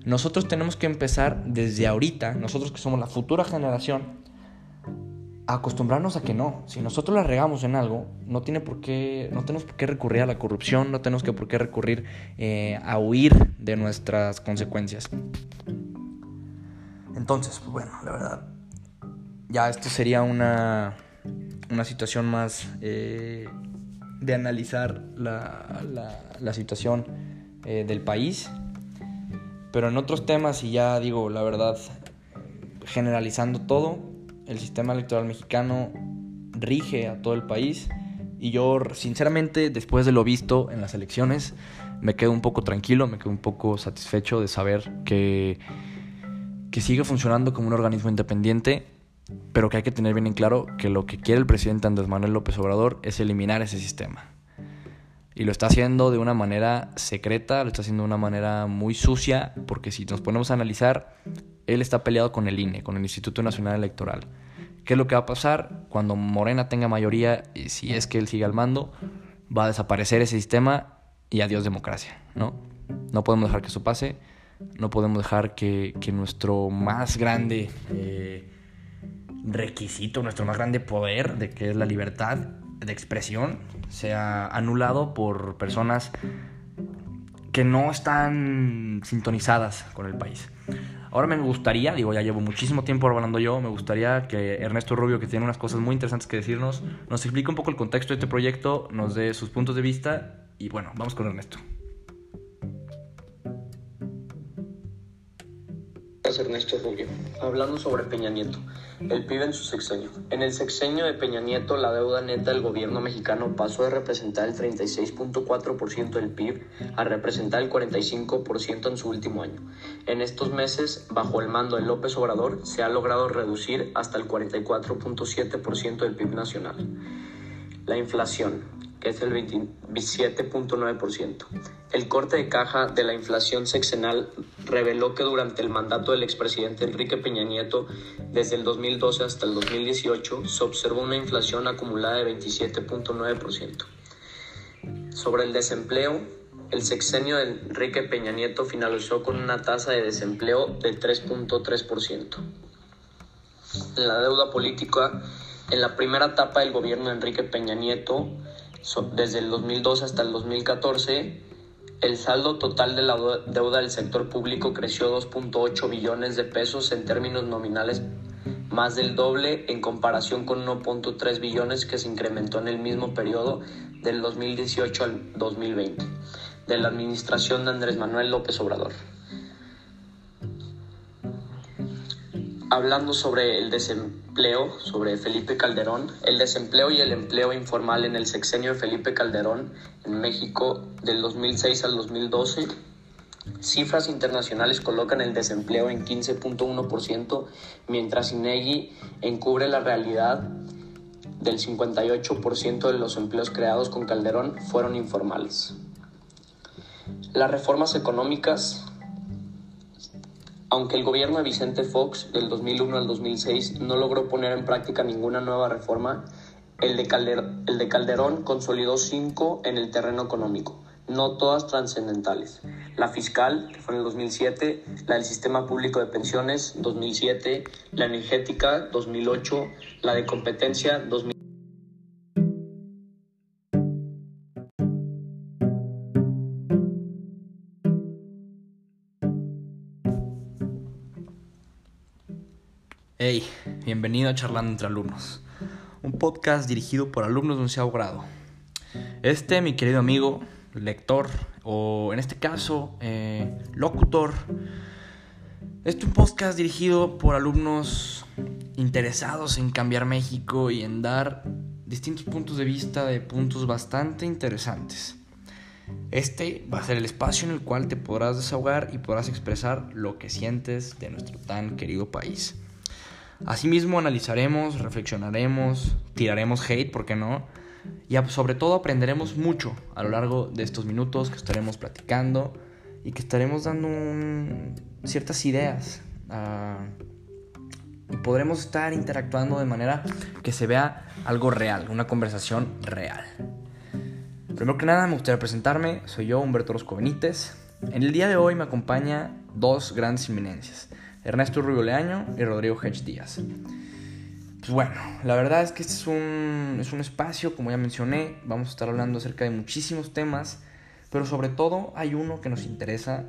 Nosotros tenemos que empezar desde ahorita, nosotros que somos la futura generación, acostumbrarnos a que no. Si nosotros la regamos en algo, no, tiene por qué, no tenemos por qué recurrir a la corrupción, no tenemos que por qué recurrir eh, a huir de nuestras consecuencias. Entonces, pues bueno, la verdad, ya esto sería una, una situación más eh, de analizar la, la, situación eh, del país. Pero en otros temas, y ya digo, la verdad, generalizando todo, el sistema electoral mexicano rige a todo el país. Y yo, sinceramente, después de lo visto en las elecciones, me quedo un poco tranquilo, me quedo un poco satisfecho de saber que, que sigue funcionando como un organismo independiente pero que hay que tener bien en claro que lo que quiere el presidente Andrés Manuel López Obrador es eliminar ese sistema. Y lo está haciendo de una manera secreta, lo está haciendo de una manera muy sucia, porque si nos ponemos a analizar, él está peleado con el INE, con el Instituto Nacional Electoral. ¿Qué es lo que va a pasar cuando Morena tenga mayoría y si es que él sigue al mando? Va a desaparecer ese sistema y adiós democracia, ¿no? No podemos dejar que eso pase, no podemos dejar que, nuestro más grande... Eh, requisito, nuestro más grande poder, de que es la libertad de expresión, sea anulado por personas que no están sintonizadas con el país. Ahora me gustaría, digo, ya llevo muchísimo tiempo hablando yo, me gustaría que Ernesto Rubio, que tiene unas cosas muy interesantes que decirnos, nos explique un poco el contexto de este proyecto, nos dé sus puntos de vista y bueno, vamos con Ernesto. Ernesto Rubio, hablando sobre Peña Nieto, el PIB en su sexenio. En el sexenio de Peña Nieto, la deuda neta del gobierno mexicano pasó de representar el 36.4% del PIB a representar el 45% en su último año. En estos meses, bajo el mando de López Obrador, se ha logrado reducir hasta el 44.7% del PIB nacional. La inflación que es el 27.9%. El corte de caja de la inflación sexenal reveló que durante el mandato del expresidente Enrique Peña Nieto, desde el 2012 hasta el 2018, se observó una inflación acumulada de 27.9%. Sobre el desempleo, el sexenio de Enrique Peña Nieto finalizó con una tasa de desempleo de 3.3%. En la deuda política, en la primera etapa del gobierno de Enrique Peña Nieto, desde el 2002 hasta el 2014, el saldo total de la deuda del sector público creció 2.8 billones de pesos en términos nominales, más del doble en comparación con 1.3 billones que se incrementó en el mismo periodo del 2018 al 2020 de la administración de Andrés Manuel López Obrador. Hablando sobre el desempleo, sobre Felipe Calderón, el desempleo y el empleo informal en el sexenio de Felipe Calderón en México del 2006 al 2012, cifras internacionales colocan el desempleo en 15.1%, mientras INEGI encubre la realidad del 58% de los empleos creados con Calderón fueron informales. Las reformas económicas aunque el gobierno de Vicente Fox del 2001 al 2006 no logró poner en práctica ninguna nueva reforma, el de, Calderón, el de Calderón consolidó cinco en el terreno económico, no todas trascendentales. La fiscal, que fue en el 2007, la del sistema público de pensiones, 2007, la energética, 2008, la de competencia, 2008. Hey, bienvenido a Charlando entre Alumnos, un podcast dirigido por alumnos de onceavo grado. Este, mi querido amigo, lector, o en este caso, eh, locutor, es un podcast dirigido por alumnos interesados en cambiar México y en dar distintos puntos de vista de puntos bastante interesantes. Este va a ser el espacio en el cual te podrás desahogar y podrás expresar lo que sientes de nuestro tan querido país. Asimismo analizaremos, reflexionaremos, tiraremos hate, ¿por qué no? Y sobre todo aprenderemos mucho a lo largo de estos minutos que estaremos platicando y que estaremos dando ciertas ideas. y podremos estar interactuando de manera que se vea algo real, una conversación real. Primero que nada, me gustaría presentarme. Soy yo, Humberto Benítez. En el día de hoy me acompaña dos grandes inminencias, Ernesto Rubio Leaño y Rodrigo Hedge Díaz. Pues bueno, la verdad es que este es un, es un espacio, como ya mencioné, vamos a estar hablando acerca de muchísimos temas, pero sobre todo hay uno que nos interesa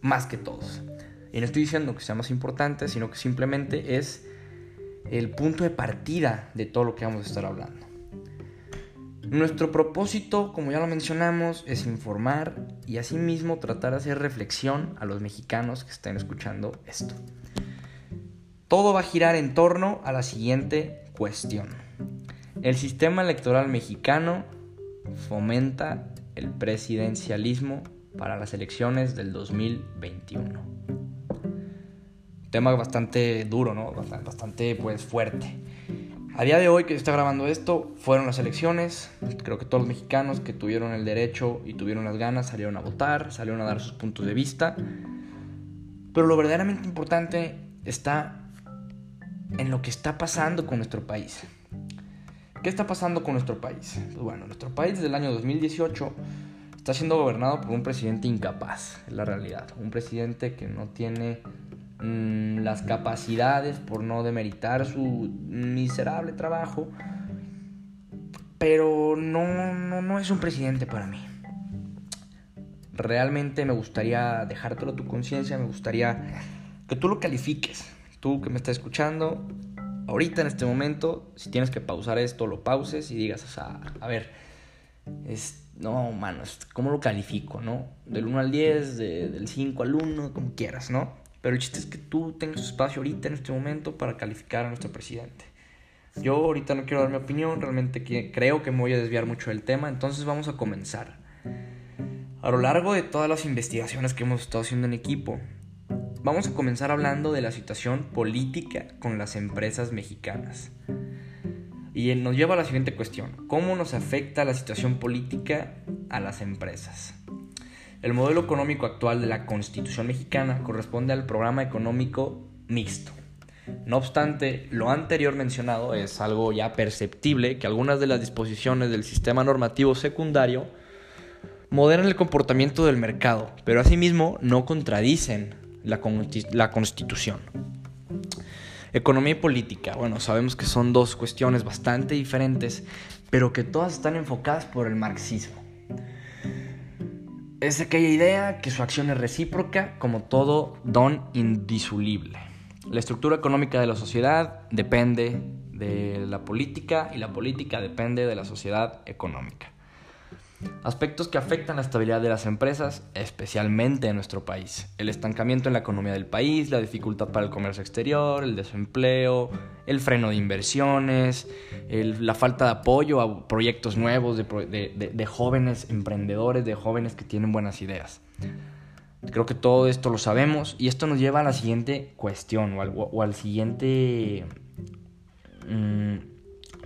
más que todos. Y no estoy diciendo que sea más importante, sino que simplemente es el punto de partida de todo lo que vamos a estar hablando. Nuestro propósito, como ya lo mencionamos, es informar y asimismo tratar de hacer reflexión a los mexicanos que estén escuchando esto. Todo va a girar en torno a la siguiente cuestión. El sistema electoral mexicano fomenta el presidencialismo para las elecciones del 2021. Tema bastante duro, ¿no? Bastante pues fuerte. A día de hoy que se está grabando esto, fueron las elecciones. Creo que todos los mexicanos que tuvieron el derecho y tuvieron las ganas salieron a votar, salieron a dar sus puntos de vista. Pero lo verdaderamente importante está en lo que está pasando con nuestro país. ¿Qué está pasando con nuestro país? Pues bueno, nuestro país desde el año 2018 está siendo gobernado por un presidente incapaz, es la realidad. Un presidente que no tiene Mm, las capacidades, por no demeritar su miserable trabajo, pero no, no, no es un presidente para mí. Realmente me gustaría dejártelo a tu conciencia, me gustaría que tú lo califiques, tú que me estás escuchando, ahorita en este momento, si tienes que pausar esto, lo pauses y digas, o sea, a ver, es, no, mano, ¿cómo lo califico, no? Del 1 al 10, del 5 al 1, como quieras, ¿no? Pero el chiste es que tú tengas espacio ahorita en este momento para calificar a nuestro presidente. Yo ahorita no quiero dar mi opinión, realmente creo que me voy a desviar mucho del tema, entonces vamos a comenzar. A lo largo de todas las investigaciones que hemos estado haciendo en equipo, vamos a comenzar hablando de la situación política con las empresas mexicanas. Y nos lleva a la siguiente cuestión, ¿cómo nos afecta la situación política a las empresas? El modelo económico actual de la Constitución mexicana corresponde al programa económico mixto. No obstante, lo anterior mencionado es algo ya perceptible que algunas de las disposiciones del sistema normativo secundario moderan el comportamiento del mercado, pero asimismo no contradicen la, la Constitución. Economía y política, bueno, sabemos que son dos cuestiones bastante diferentes, pero que todas están enfocadas por el marxismo. Es aquella idea que su acción es recíproca como todo don indisoluble. La estructura económica de la sociedad depende de la política y la política depende de la sociedad económica. Aspectos que afectan la estabilidad de las empresas, especialmente en nuestro país. El estancamiento en la economía del país, la dificultad para el comercio exterior, el desempleo, el freno de inversiones, la falta de apoyo a proyectos nuevos de, jóvenes emprendedores, de jóvenes que tienen buenas ideas. Creo que todo esto lo sabemos y esto nos lleva a la siguiente cuestión o al, siguiente mm,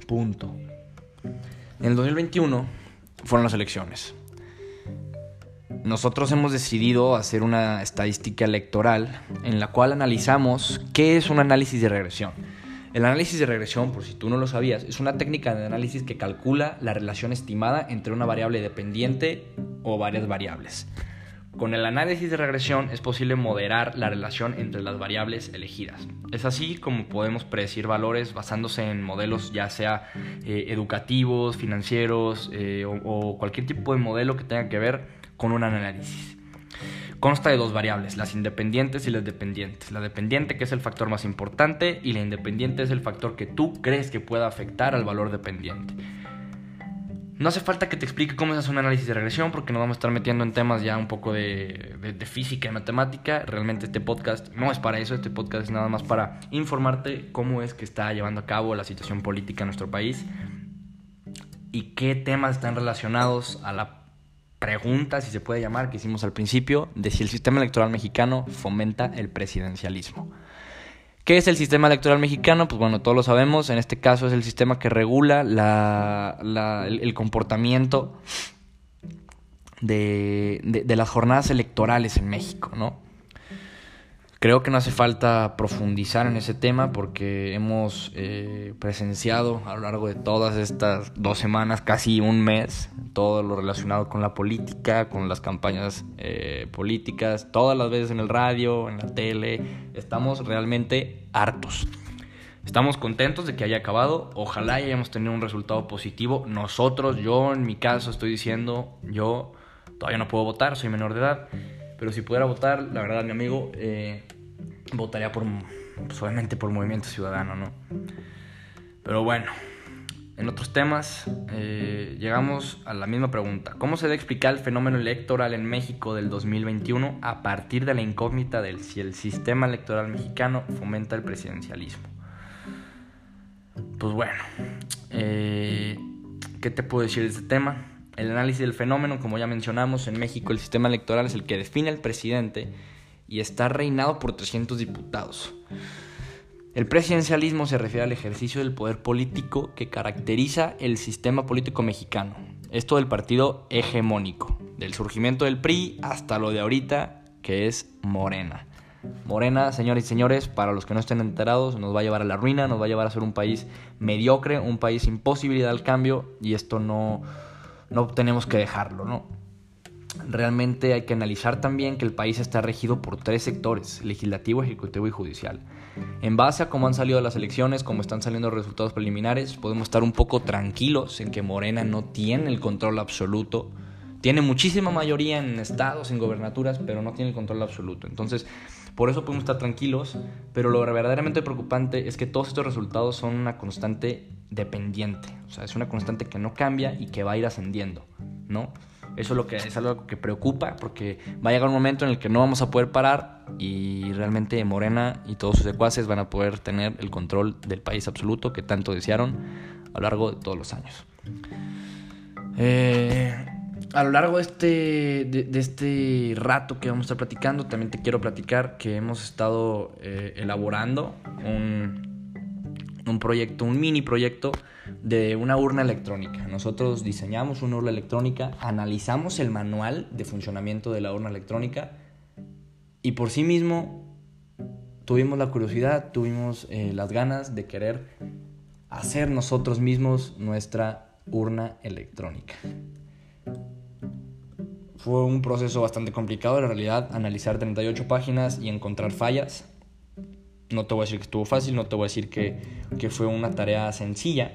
punto. En el 2021 fueron las elecciones. Nosotros hemos decidido hacer una estadística electoral en la cual analizamos qué es un análisis de regresión. El análisis de regresión, por si tú no lo sabías, es una técnica de análisis que calcula la relación estimada entre una variable dependiente o varias variables. Con el análisis de regresión es posible moderar la relación entre las variables elegidas. Es así como podemos predecir valores basándose en modelos ya sea eh, educativos, financieros eh, o, o cualquier tipo de modelo que tenga que ver con un análisis. Consta de dos variables, las independientes y las dependientes. La dependiente que es el factor más importante y la independiente es el factor que tú crees que pueda afectar al valor dependiente. No hace falta que te explique cómo se hace un análisis de regresión porque nos vamos a estar metiendo en temas ya un poco de, física y matemática. Realmente este podcast no es para eso, este podcast es nada más para informarte cómo es que está llevando a cabo la situación política en nuestro país y qué temas están relacionados a la pregunta, si se puede llamar, que hicimos al principio, de si el sistema electoral mexicano fomenta el presidencialismo. ¿Qué es el sistema electoral mexicano? Pues bueno, todos lo sabemos. En este caso es el sistema que regula el, comportamiento de, de, las jornadas electorales en México, ¿no? Creo que no hace falta profundizar en ese tema porque hemos eh, presenciado a lo largo de todas estas dos semanas, casi un mes, todo lo relacionado con la política, con las campañas eh, políticas, todas las veces en el radio, en la tele. Estamos realmente hartos. Estamos contentos de que haya acabado. Ojalá hayamos tenido un resultado positivo. Nosotros, yo en mi caso estoy diciendo, yo todavía no puedo votar, soy menor de edad pero si pudiera votar, la verdad, mi amigo, eh, votaría por, pues, por Movimiento Ciudadano, ¿no? Pero bueno, en otros temas, eh, llegamos a la misma pregunta. ¿Cómo se debe explicar el fenómeno electoral en México del 2021 a partir de la incógnita del si el sistema electoral mexicano fomenta el presidencialismo? Pues bueno, eh, ¿qué te puedo decir de este tema? El análisis del fenómeno, como ya mencionamos, en México el sistema electoral es el que define al presidente y está reinado por 300 diputados. El presidencialismo se refiere al ejercicio del poder político que caracteriza el sistema político mexicano. Esto del partido hegemónico, del surgimiento del PRI hasta lo de ahorita, que es Morena. Morena, señores y señores, para los que no estén enterados, nos va a llevar a la ruina, nos va a llevar a ser un país mediocre, un país sin posibilidad al cambio, y esto no, no tenemos que dejarlo, ¿no? Realmente hay que analizar también que el país está regido por tres sectores, legislativo, ejecutivo y judicial. En base a cómo han salido las elecciones, cómo están saliendo los resultados preliminares, podemos estar un poco tranquilos en que Morena no tiene el control absoluto. Tiene muchísima mayoría en estados, en gobernaturas, pero no tiene el control absoluto. Entonces, por eso podemos estar tranquilos, pero lo verdaderamente preocupante es que todos estos resultados son una constante dependiente, o sea, es una constante que no cambia y que va a ir ascendiendo, ¿no? Eso es, lo que, es algo que preocupa porque va a llegar un momento en el que no vamos a poder parar y realmente Morena y todos sus secuaces van a poder tener el control del país absoluto que tanto desearon a lo largo de todos los años. Eh, a lo largo de este, de, este rato que vamos a estar platicando, también te quiero platicar que hemos estado eh, elaborando un, un proyecto, un mini proyecto de una urna electrónica. Nosotros diseñamos una urna electrónica, analizamos el manual de funcionamiento de la urna electrónica y por sí mismo tuvimos la curiosidad, tuvimos eh, las ganas de querer hacer nosotros mismos nuestra urna electrónica. Fue un proceso bastante complicado, en realidad, analizar 38 páginas y encontrar fallas. No te voy a decir que estuvo fácil, no te voy a decir que, que fue una tarea sencilla,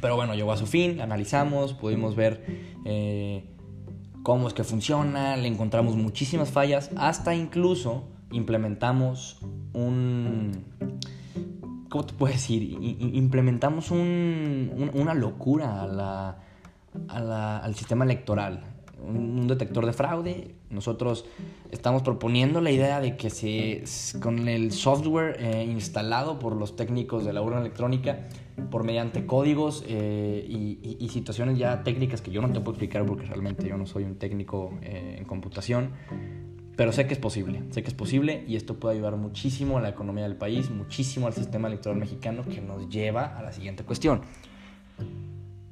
pero bueno, llegó a su fin, analizamos, pudimos ver eh, cómo es que funciona, le encontramos muchísimas fallas, hasta incluso implementamos un... ¿Cómo te puedo decir? implementamos un, una locura a la, al sistema electoral un detector de fraude. Nosotros estamos proponiendo la idea de que se, con el software eh, instalado por los técnicos de la urna electrónica, por mediante códigos eh, y, situaciones ya técnicas que yo no te puedo explicar porque realmente yo no soy un técnico eh, en computación, pero sé que es posible, sé que es posible y esto puede ayudar muchísimo a la economía del país, muchísimo al sistema electoral mexicano que nos lleva a la siguiente cuestión.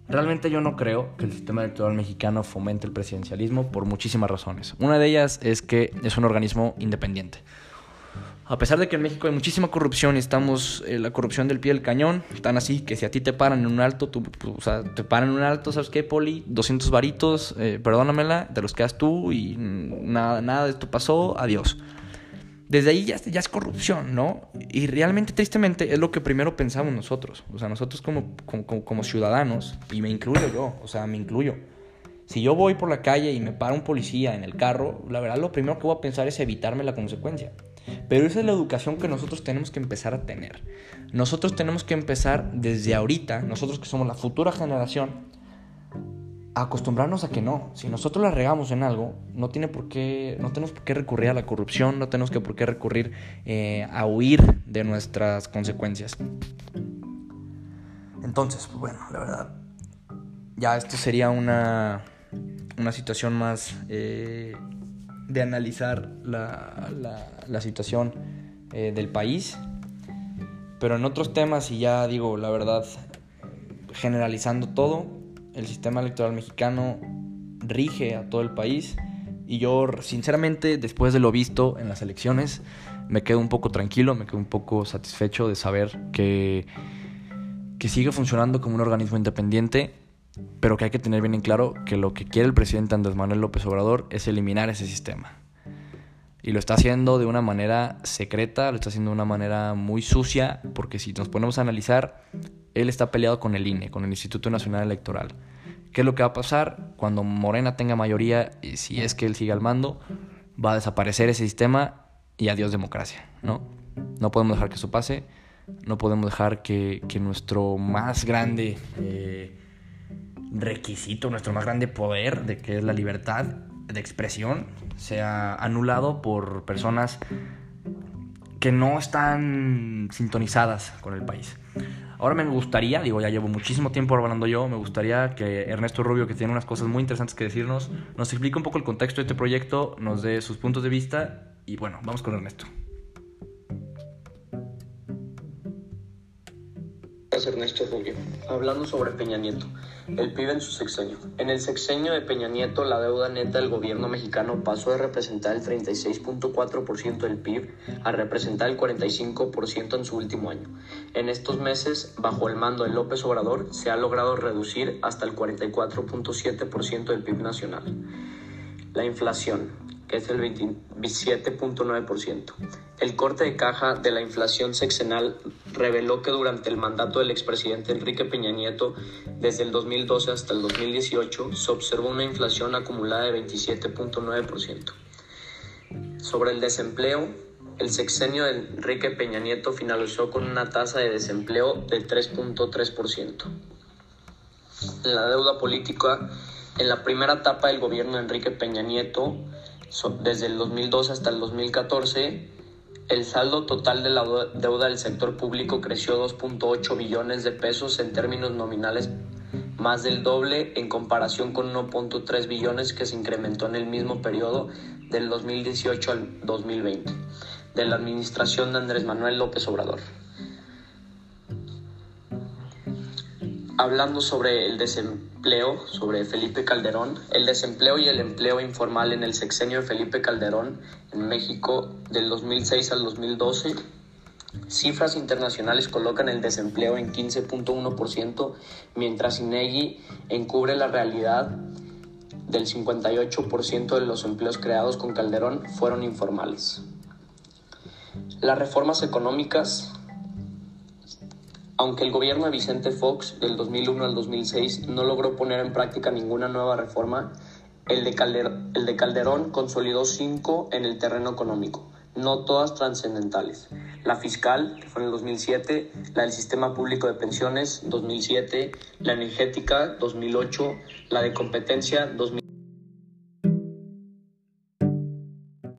Realmente yo no creo que el sistema electoral mexicano fomente el presidencialismo por muchísimas razones. Una de ellas es que es un organismo independiente. A pesar de que en México hay muchísima corrupción y estamos en la corrupción del pie del cañón, tan así que si a ti te paran en un alto, tú, o sea, te paran en un alto, ¿sabes qué, Poli? 200 varitos, eh, perdónamela, te los quedas tú y nada, nada de esto pasó, adiós desde ahí ya, es corrupción, ¿no? Y realmente, tristemente, es lo que primero pensamos nosotros. O sea, nosotros como, como, ciudadanos, y me incluyo yo, o sea, me incluyo. Si yo voy por la calle y me para un policía en el carro, la verdad lo primero que voy a pensar es evitarme la consecuencia. Pero esa es la educación que nosotros tenemos que empezar a tener. Nosotros tenemos que empezar desde ahorita, nosotros que somos la futura generación, acostumbrarnos a que no. Si nosotros la regamos en algo, no tiene por qué, no tenemos por qué recurrir a la corrupción, no tenemos que por qué recurrir eh, a huir de nuestras consecuencias. Entonces, pues bueno, la verdad, ya esto sería una una situación más eh, de analizar la, la, la situación eh, del país. Pero en otros temas, y ya digo, la verdad, generalizando todo, el sistema electoral mexicano rige a todo el país. Y yo, sinceramente, después de lo visto en las elecciones, me quedo un poco tranquilo, me quedo un poco satisfecho de saber que, que sigue funcionando como un organismo independiente, pero que hay que tener bien en claro que lo que quiere el presidente Andrés Manuel López Obrador es eliminar ese sistema. Y lo está haciendo de una manera secreta, lo está haciendo de una manera muy sucia, porque si nos ponemos a analizar, él está peleado con el INE, con el Instituto Nacional Electoral. ¿Qué es lo que va a pasar cuando Morena tenga mayoría y si es que él sigue al mando? Va a desaparecer ese sistema y adiós democracia, ¿no? No podemos dejar que eso pase, no podemos dejar que, que nuestro más grande eh, requisito, nuestro más grande poder, de que es la libertad de expresión, sea anulado por personas que no están sintonizadas con el país. Ahora me gustaría, digo, ya llevo muchísimo tiempo hablando yo, me gustaría que Ernesto Rubio, que tiene unas cosas muy interesantes que decirnos, nos explique un poco el contexto de este proyecto, nos dé sus puntos de vista y bueno, vamos con Ernesto. Ernesto Rubio, hablando sobre Peña Nieto, el PIB en su sexenio. En el sexenio de Peña Nieto, la deuda neta del gobierno mexicano pasó de representar el 36.4% del PIB a representar el 45% en su último año. En estos meses, bajo el mando de López Obrador, se ha logrado reducir hasta el 44.7% del PIB nacional. La inflación que es el 27.9%. El corte de caja de la inflación sexenal reveló que durante el mandato del expresidente Enrique Peña Nieto, desde el 2012 hasta el 2018, se observó una inflación acumulada de 27.9%. Sobre el desempleo, el sexenio de Enrique Peña Nieto finalizó con una tasa de desempleo del 3.3%. La deuda política, en la primera etapa del gobierno de Enrique Peña Nieto, desde el 2012 hasta el 2014, el saldo total de la deuda del sector público creció 2.8 billones de pesos en términos nominales, más del doble en comparación con 1.3 billones que se incrementó en el mismo periodo del 2018 al 2020, de la administración de Andrés Manuel López Obrador. Hablando sobre el desempleo, sobre Felipe Calderón, el desempleo y el empleo informal en el sexenio de Felipe Calderón en México del 2006 al 2012. Cifras internacionales colocan el desempleo en 15.1%, mientras INEGI encubre la realidad del 58% de los empleos creados con Calderón fueron informales. Las reformas económicas aunque el gobierno de Vicente Fox del 2001 al 2006 no logró poner en práctica ninguna nueva reforma, el de, Calderón, consolidó cinco en el terreno económico, no todas trascendentales. La fiscal, que fue en el 2007, la del sistema público de pensiones, 2007, la energética, 2008, la de competencia, 2008.